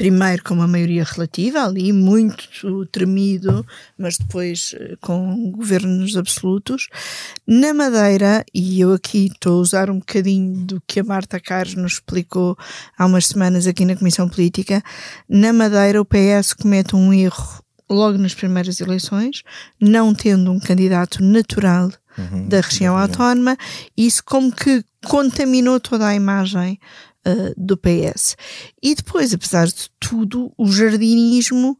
primeiro com uma maioria relativa, ali muito tremido, mas depois uh, com governos absolutos. Na Madeira, e eu aqui estou a usar um bocadinho do que a Marta Carlos nos explicou há umas semanas aqui na Comissão Política, na Madeira o PS comete um erro logo nas primeiras eleições, não tendo um candidato natural uhum, da região autónoma, isso como que contaminou toda a imagem uh, do PS. E depois, apesar de tudo, o jardinismo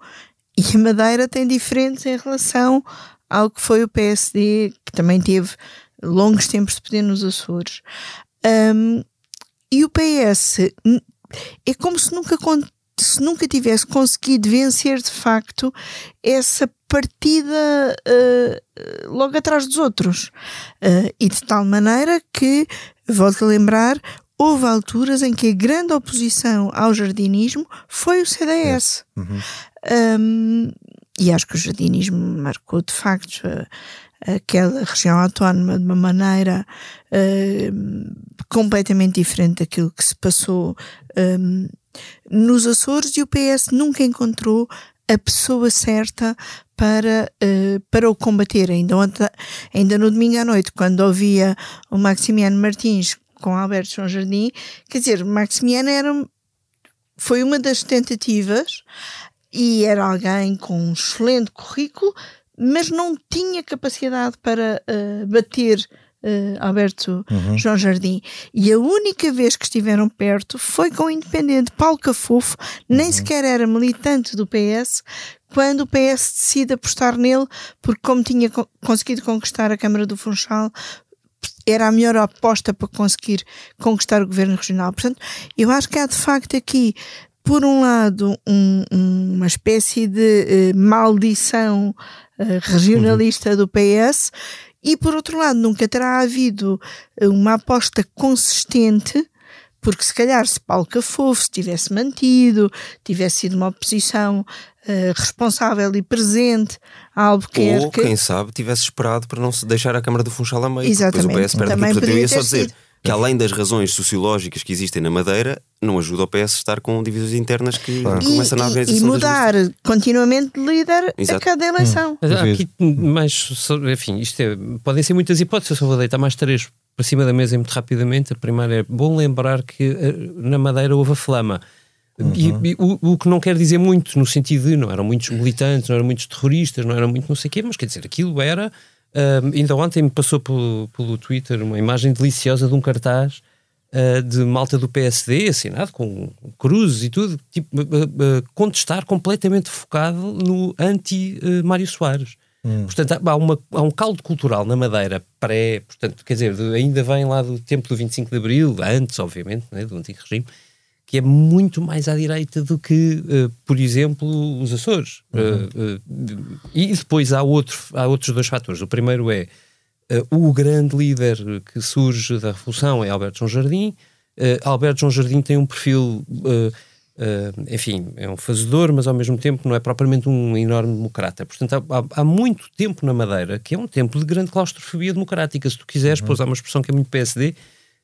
e a Madeira têm diferentes em relação ao que foi o PSD, que também teve longos tempos de poder nos Açores. Um, e o PS é como se nunca se nunca tivesse conseguido vencer de facto essa partida uh, logo atrás dos outros. Uh, e de tal maneira que, volto a lembrar, houve alturas em que a grande oposição ao jardinismo foi o CDS. É. Uhum. Um, e acho que o jardinismo marcou de facto aquela região autónoma de uma maneira uh, completamente diferente daquilo que se passou um, nos Açores e o PS nunca encontrou a pessoa certa para, uh, para o combater. Ainda, ontem, ainda no domingo à noite, quando ouvia o Maximiano Martins com Alberto João Jardim, quer dizer, Maximiano era, foi uma das tentativas e era alguém com um excelente currículo, mas não tinha capacidade para uh, bater Uh, Alberto uhum. João Jardim. E a única vez que estiveram perto foi com o independente Paulo Cafofo, nem uhum. sequer era militante do PS, quando o PS decide apostar nele, porque como tinha co conseguido conquistar a Câmara do Funchal, era a melhor aposta para conseguir conquistar o governo regional. Portanto, eu acho que há de facto aqui por um lado, um, uma espécie de uh, maldição uh, regionalista uhum. do PS e por outro lado, nunca terá havido eh, uma aposta consistente, porque se calhar se Paulo Cafofo se tivesse mantido, tivesse sido uma oposição uh, responsável e presente a Albuquerque... Ou, quem sabe, tivesse esperado para não se deixar a Câmara do Funchal a meio. Exatamente. Depois o PS perde Também eu ia só dizer... Sido que além das razões sociológicas que existem na Madeira, não ajuda o PS a estar com divisões internas que claro. começam na organização. E, mudar continuamente de líder Exato. a cada eleição. Hum. Aqui mais, enfim, isto é, podem ser muitas hipóteses, eu só vou deitar mais três para cima da mesa muito rapidamente. A primeira é bom lembrar que eh, na Madeira houve a flama. Uhum. E, e o, o, que não quer dizer muito, no sentido de não eram muitos militantes, não eram muitos terroristas, não eram muito não sei o quê, mas quer dizer, aquilo era Uh, ainda ontem me passou pelo, pelo Twitter uma imagem deliciosa de um cartaz uh, de malta do PSD, assinado com cruzes e tudo, tipo, uh, contestar completamente focado no anti-Mário Soares. Hum. Portanto, há, uma, há um caldo cultural na Madeira pré, portanto, quer dizer, ainda vem lá do tempo do 25 de Abril, antes, obviamente, né, do antigo regime, que é muito mais à direita do que, uh, por exemplo, os Açores. Uhum. Uh, uh, e depois há, outro, há outros dois fatores. O primeiro é o grande líder que surge da Revolução é Alberto João Jardim. Alberto João Jardim tem um perfil, enfim, é um fazedor, mas ao mesmo tempo não é propriamente um enorme democrata. Portanto, há, há muito tempo na Madeira, que é um tempo de grande claustrofobia democrática. Se tu quiseres, uhum. usar uma expressão que é muito PSD,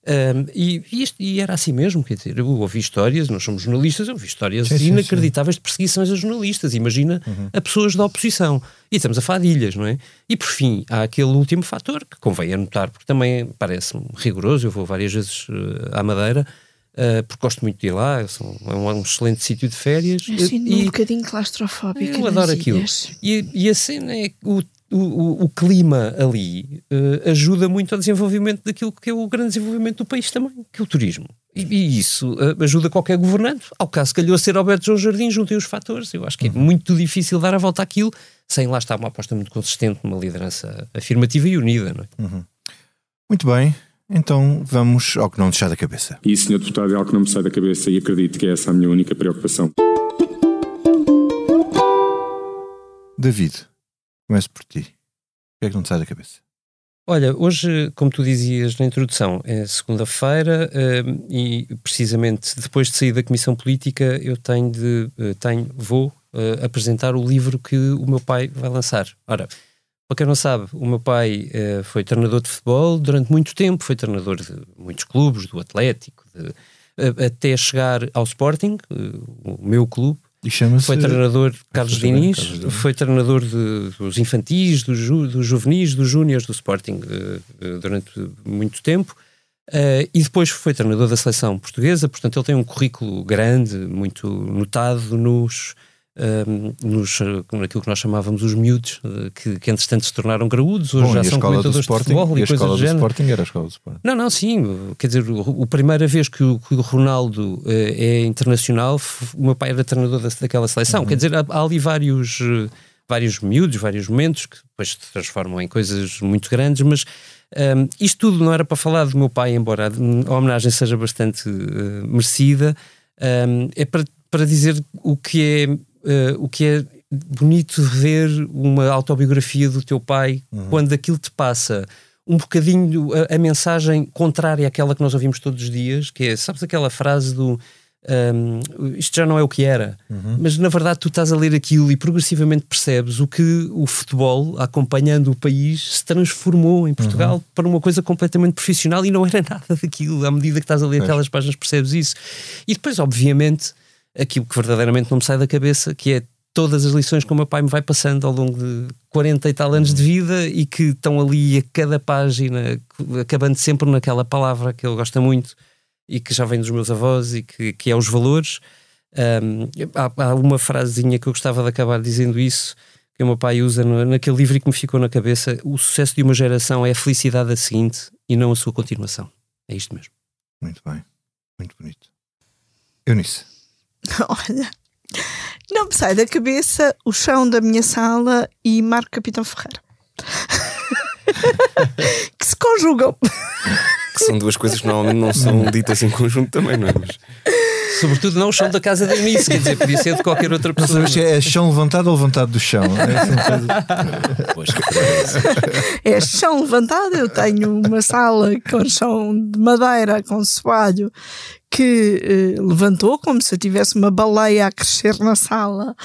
um, e, e, isto, e, era assim mesmo, quer dizer, eu ouvi histórias, nós somos jornalistas, eu ouvi histórias sim, inacreditáveis sim. de perseguições a jornalistas, imagina uhum. a pessoas da oposição. E estamos a fadilhas, não é? E por fim, há aquele último fator que convém anotar, porque também parece-me rigoroso, eu vou várias vezes uh, à Madeira, Uh, porque gosto muito de ir lá, é um, um excelente sítio de férias. Sim, e, um bocadinho claustrofóbico. Eu adoro aquilo. E, e a cena é o o, o, o, clima ali uh, ajuda muito ao desenvolvimento daquilo que é o grande desenvolvimento do país também, que é o turismo. E, e isso uh, ajuda qualquer governante. Ao caso calhou a ser Alberto João Jardim, juntem os fatores. Eu acho que é uhum. muito difícil dar a volta àquilo sem lá estar uma aposta muito consistente numa liderança afirmativa e unida. Não é? Uhum. Muito bem. Então vamos ao que não deixar da cabeça. E, senhor deputado, é algo que não me sai da cabeça e acredito que é essa a minha única preocupação. David, Começo por ti. O que é que não te sai da cabeça? Olha, hoje, como tu dizias na introdução, é segunda-feira uh, e precisamente depois de sair da Comissão Política eu tenho de, uh, tenho, vou uh, apresentar o livro que o meu pai vai lançar. Ora, para quem não sabe, o meu pai foi treinador de futebol durante muito tempo, foi treinador de muitos clubes, do Atlético, de, até chegar ao Sporting, o meu clube, foi treinador Carlos Diniz, Carlos foi treinador de, dos infantis, dos, ju, dos juvenis, dos júniores do Sporting uh, durante muito tempo. Uh, e depois foi treinador da seleção portuguesa, portanto ele tem um currículo grande, muito notado nos, um, nos, naquilo que nós chamávamos os miúdos, eh, que, que entretanto se tornaram graúdos, hoje Bom, já são comentadores de futebol e, e coisas do género. Sporting era a escola do Sporting. Não, não, sim, quer dizer, a primeira vez que o, que o Ronaldo uh, é internacional, o meu pai era treinador da, daquela seleção, uhum. quer dizer, há, há ali vários, uh, vários miúdos, vários momentos que depois se transformam em coisas muito grandes, mas um, isto tudo não era para falar do meu pai, embora a homenagem seja bastante uh, merecida, um, é para, para dizer o que é uh, o que é bonito ver uma autobiografia do teu pai uhum. quando aquilo te passa um bocadinho a, a, mensagem contrária àquela que nós ouvimos todos os dias, que é, sabes aquela frase do um, isto já não é o que era. Uhum. Mas na verdade tu estás a ler aquilo e progressivamente percebes o que o futebol, acompanhando o país, se transformou em Portugal uhum. para uma coisa completamente profissional e não era nada daquilo. À medida que estás a ler aquelas páginas, percebes isso. E depois, obviamente, aquilo que verdadeiramente não me sai da cabeça, que é todas as lições que o meu pai me vai passando ao longo de 40 e tal anos de vida e que estão ali a cada página, acabando sempre naquela palavra que ele gosta muito e que já vem dos meus avós e que, que é os valores. Um, há, há, uma frasezinha que eu gostava de acabar dizendo isso, que o meu pai usa no, naquele livro e que me ficou na cabeça: o sucesso de uma geração é a felicidade da seguinte e não a sua continuação. É isto mesmo. Muito bem, muito bonito. Eunice. Olha, não me sai da cabeça o chão da minha sala e Marco Capitão Ferreira. que se conjugam que são duas coisas que normalmente não são ditas em conjunto também, não é? Mas... Sobretudo não o chão da casa da Eunice, quer dizer, podia ser de qualquer outra pessoa. Mas é chão levantado ou levantado do chão? É, é chão levantado, eu tenho uma sala com chão de madeira, com soalho, que uh, levantou como se eu tivesse uma baleia a crescer na sala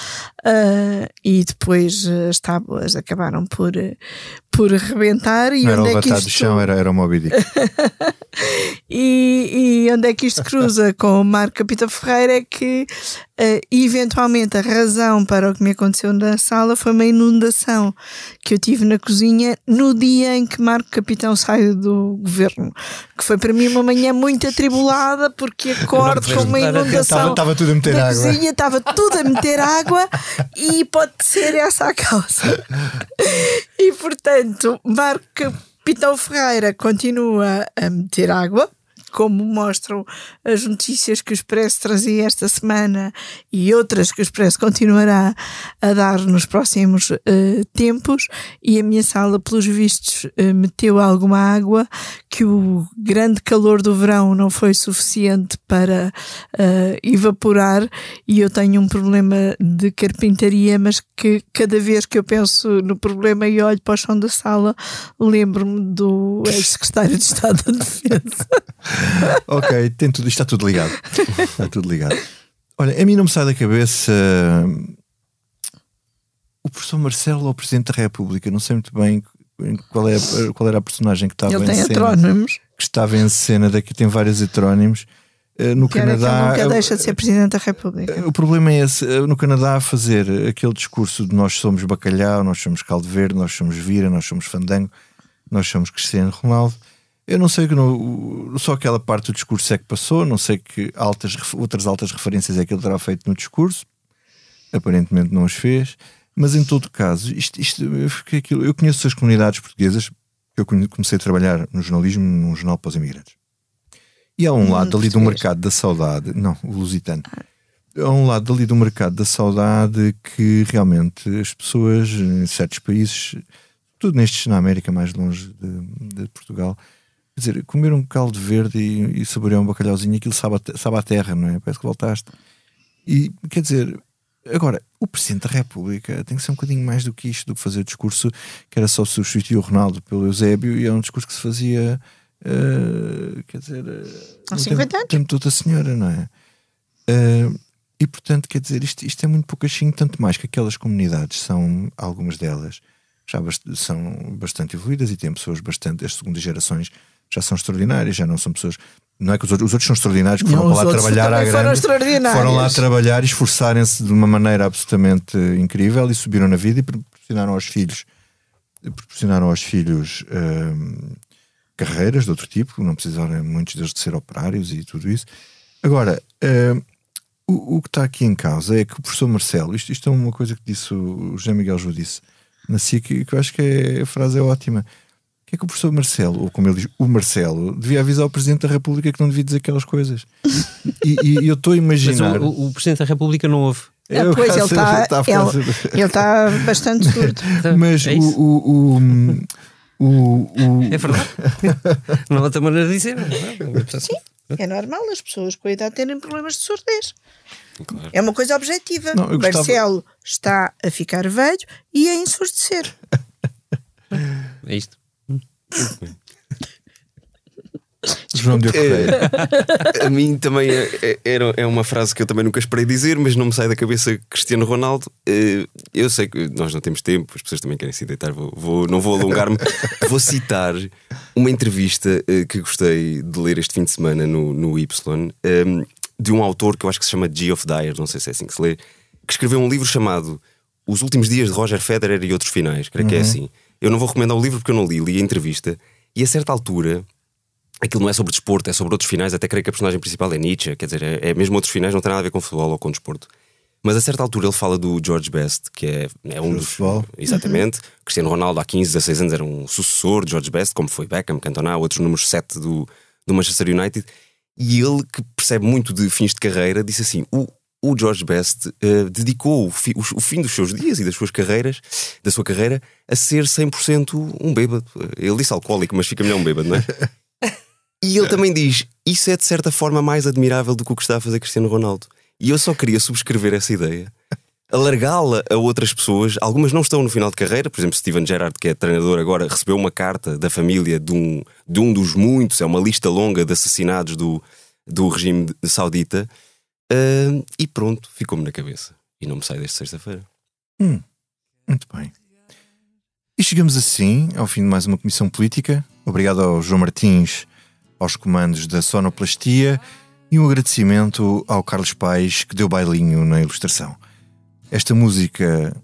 uh, e depois uh, as tábuas acabaram por, por rebentar. E Não onde era é que isto... do chão, era, era o Moby e, e onde é que isto cruza com o Marco Capita Ferreira é que uh, eventualmente a razão para o que me aconteceu na sala foi uma inundação que eu tive na cozinha no dia em que Marco Capitão saiu do governo, que foi para mim uma manhã muito atribulada porque acordo com uma inundação. Estava tudo a meter na água. cozinha, estava tudo a meter água e pode ser essa a causa. E portanto, Marco Capitão Ferreira continua a meter água como mostram as notícias que o Expresso trazia esta semana e outras que o Expresso continuará a dar nos próximos uh, tempos. E a minha sala, pelos vistos, uh, meteu alguma água, que o grande calor do verão não foi suficiente para uh, evaporar. E eu tenho um problema de carpintaria, mas que cada vez que eu penso no problema e olho para o chão da sala, lembro-me do ex-secretário de Estado da Defesa. ok, tem tudo, está tudo ligado. Está tudo ligado. Olha, a mim não me sai da cabeça o professor Marcelo ou o Presidente da República, não sei muito bem qual, é, qual era a personagem que estava ele em tem cena. Heterónimos. Que estava em cena, daqui tem vários heterónimos. Eh, no Pior Canadá. Que nunca deixa de ser Presidente da República. O problema é esse. Eh, no Canadá, fazer aquele discurso de nós somos bacalhau, nós somos caldo verde, nós somos vira, nós somos fandango, nós somos Cristiano Ronaldo. Eu não sei que no, só aquela parte do discurso é que passou, não sei que altas, outras altas referências é que ele terá feito no discurso, aparentemente não as fez, mas em todo caso, isto, isto, eu, eu conheço as comunidades portuguesas, eu comecei a trabalhar no jornalismo num jornal para os imigrantes. E há um lado ali do mercado da saudade, não, o lusitano, há um lado ali do mercado da saudade que realmente as pessoas em certos países, tudo nestes na América mais longe de, de Portugal, Quer dizer, comer um caldo verde e, e saborear um bacalhauzinho, aquilo sabe a, sabe a terra, não é? Parece que voltaste. E quer dizer, agora, o Presidente da República tem que ser um bocadinho mais do que isto, do que fazer o discurso que era só substituir o Ronaldo pelo Eusébio e é um discurso que se fazia, uh, quer dizer, há 50 anos. Tempo toda a senhora, não é? Uh, e portanto, quer dizer, isto, isto é muito pouquinho, tanto mais que aquelas comunidades são, algumas delas, já bast são bastante evoluídas e têm pessoas bastante, as segundas gerações já são extraordinárias, já não são pessoas. Não é que os outros, os outros são extraordinários que foram não, lá trabalhar à grande. Foram, foram lá trabalhar e esforçarem-se de uma maneira absolutamente incrível e subiram na vida e proporcionaram aos filhos proporcionaram aos filhos hum, carreiras de outro tipo, não precisaram muitos deles de ser operários e tudo isso. Agora, hum, o, o, que está aqui em causa é que o professor Marcelo, isto, isto é uma coisa que disse o José Miguel Jô disse na SIC, que eu acho que é, a frase é ótima é que o professor Marcelo, ou como ele diz, o Marcelo, devia avisar o Presidente da República que não devia dizer aquelas coisas. E, e eu estou a imaginar. O, o, Presidente da República não ouve. Ah, pois, ele está ele, ele tá bastante surdo. Mas é o, o, o, o, É verdade. não há outra maneira de dizer. Sim, é normal as pessoas com a idade terem problemas de surdez. Claro. É uma coisa objetiva. Não, Marcelo gostava... está a ficar velho e a ensurdecer. É isto. João de Correia. a mim também é, é, é, uma frase que eu também nunca esperei dizer, mas não me sai da cabeça Cristiano Ronaldo. Eh, eu sei que nós não temos tempo, as pessoas também querem se deitar, vou, vou, não vou alongar-me. vou citar uma entrevista eh, que gostei de ler este fim de semana no, no Y, ehm, de um autor que eu acho que se chama Geoff Dyer, não sei se é assim que se lê, que escreveu um livro chamado Os Últimos Dias de Roger Federer e Outros Finais. Creio uhum. que é uhum. assim. Eu não vou recomendar o livro porque eu não li, li a entrevista. E a certa altura aquilo não é sobre desporto, é sobre outros finais. Até creio que a personagem principal é Nietzsche, quer dizer, é, é, mesmo outros finais, não tem nada a ver com futebol ou com desporto. Mas a certa altura ele fala do George Best, que é, é um dos. Futebol. Exatamente. Uhum. Cristiano Ronaldo, há 15, 16 anos, era um sucessor de George Best, como foi Beckham, Cantona, outros números 7 do, do Manchester United. E ele, que percebe muito de fins de carreira, disse assim: o, o George Best uh, dedicou o, fi, o, o, fim dos seus dias e das suas carreiras, da sua carreira, a ser 100% um bêbado. Ele disse alcoólico, mas fica melhor um bêbado, não é? E ele também diz: Isso é de certa forma mais admirável do que o que está a fazer Cristiano Ronaldo. E eu só queria subscrever essa ideia, alargá-la a outras pessoas. Algumas não estão no final de carreira, por exemplo, Steven Gerrard, que é treinador agora, recebeu uma carta da família de um, de um dos muitos, é uma lista longa de assassinados do, do regime saudita. Uh, e pronto, ficou-me na cabeça. E não me sai desde sexta-feira. Hum, muito bem. E chegamos assim ao fim de mais uma comissão política. Obrigado ao João Martins aos comandos da sonoplastia e um agradecimento ao Carlos Paes que deu bailinho na ilustração. Esta música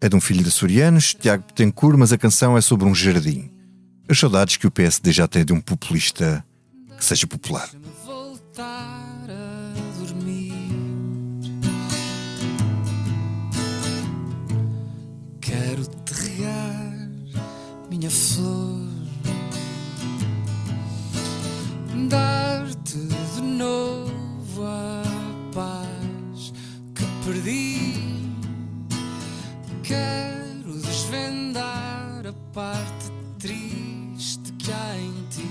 é de um filho de Sorianos, Tiago Betancourt, mas a canção é sobre um jardim. As saudades que o PSD já tem de um populista que seja popular. Flor dar-te de novo a paz que perdi. Quero desvendar a parte triste que há em ti.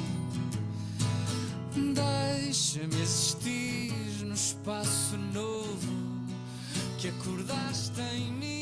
Deixa-me existir no espaço novo que acordaste em mim.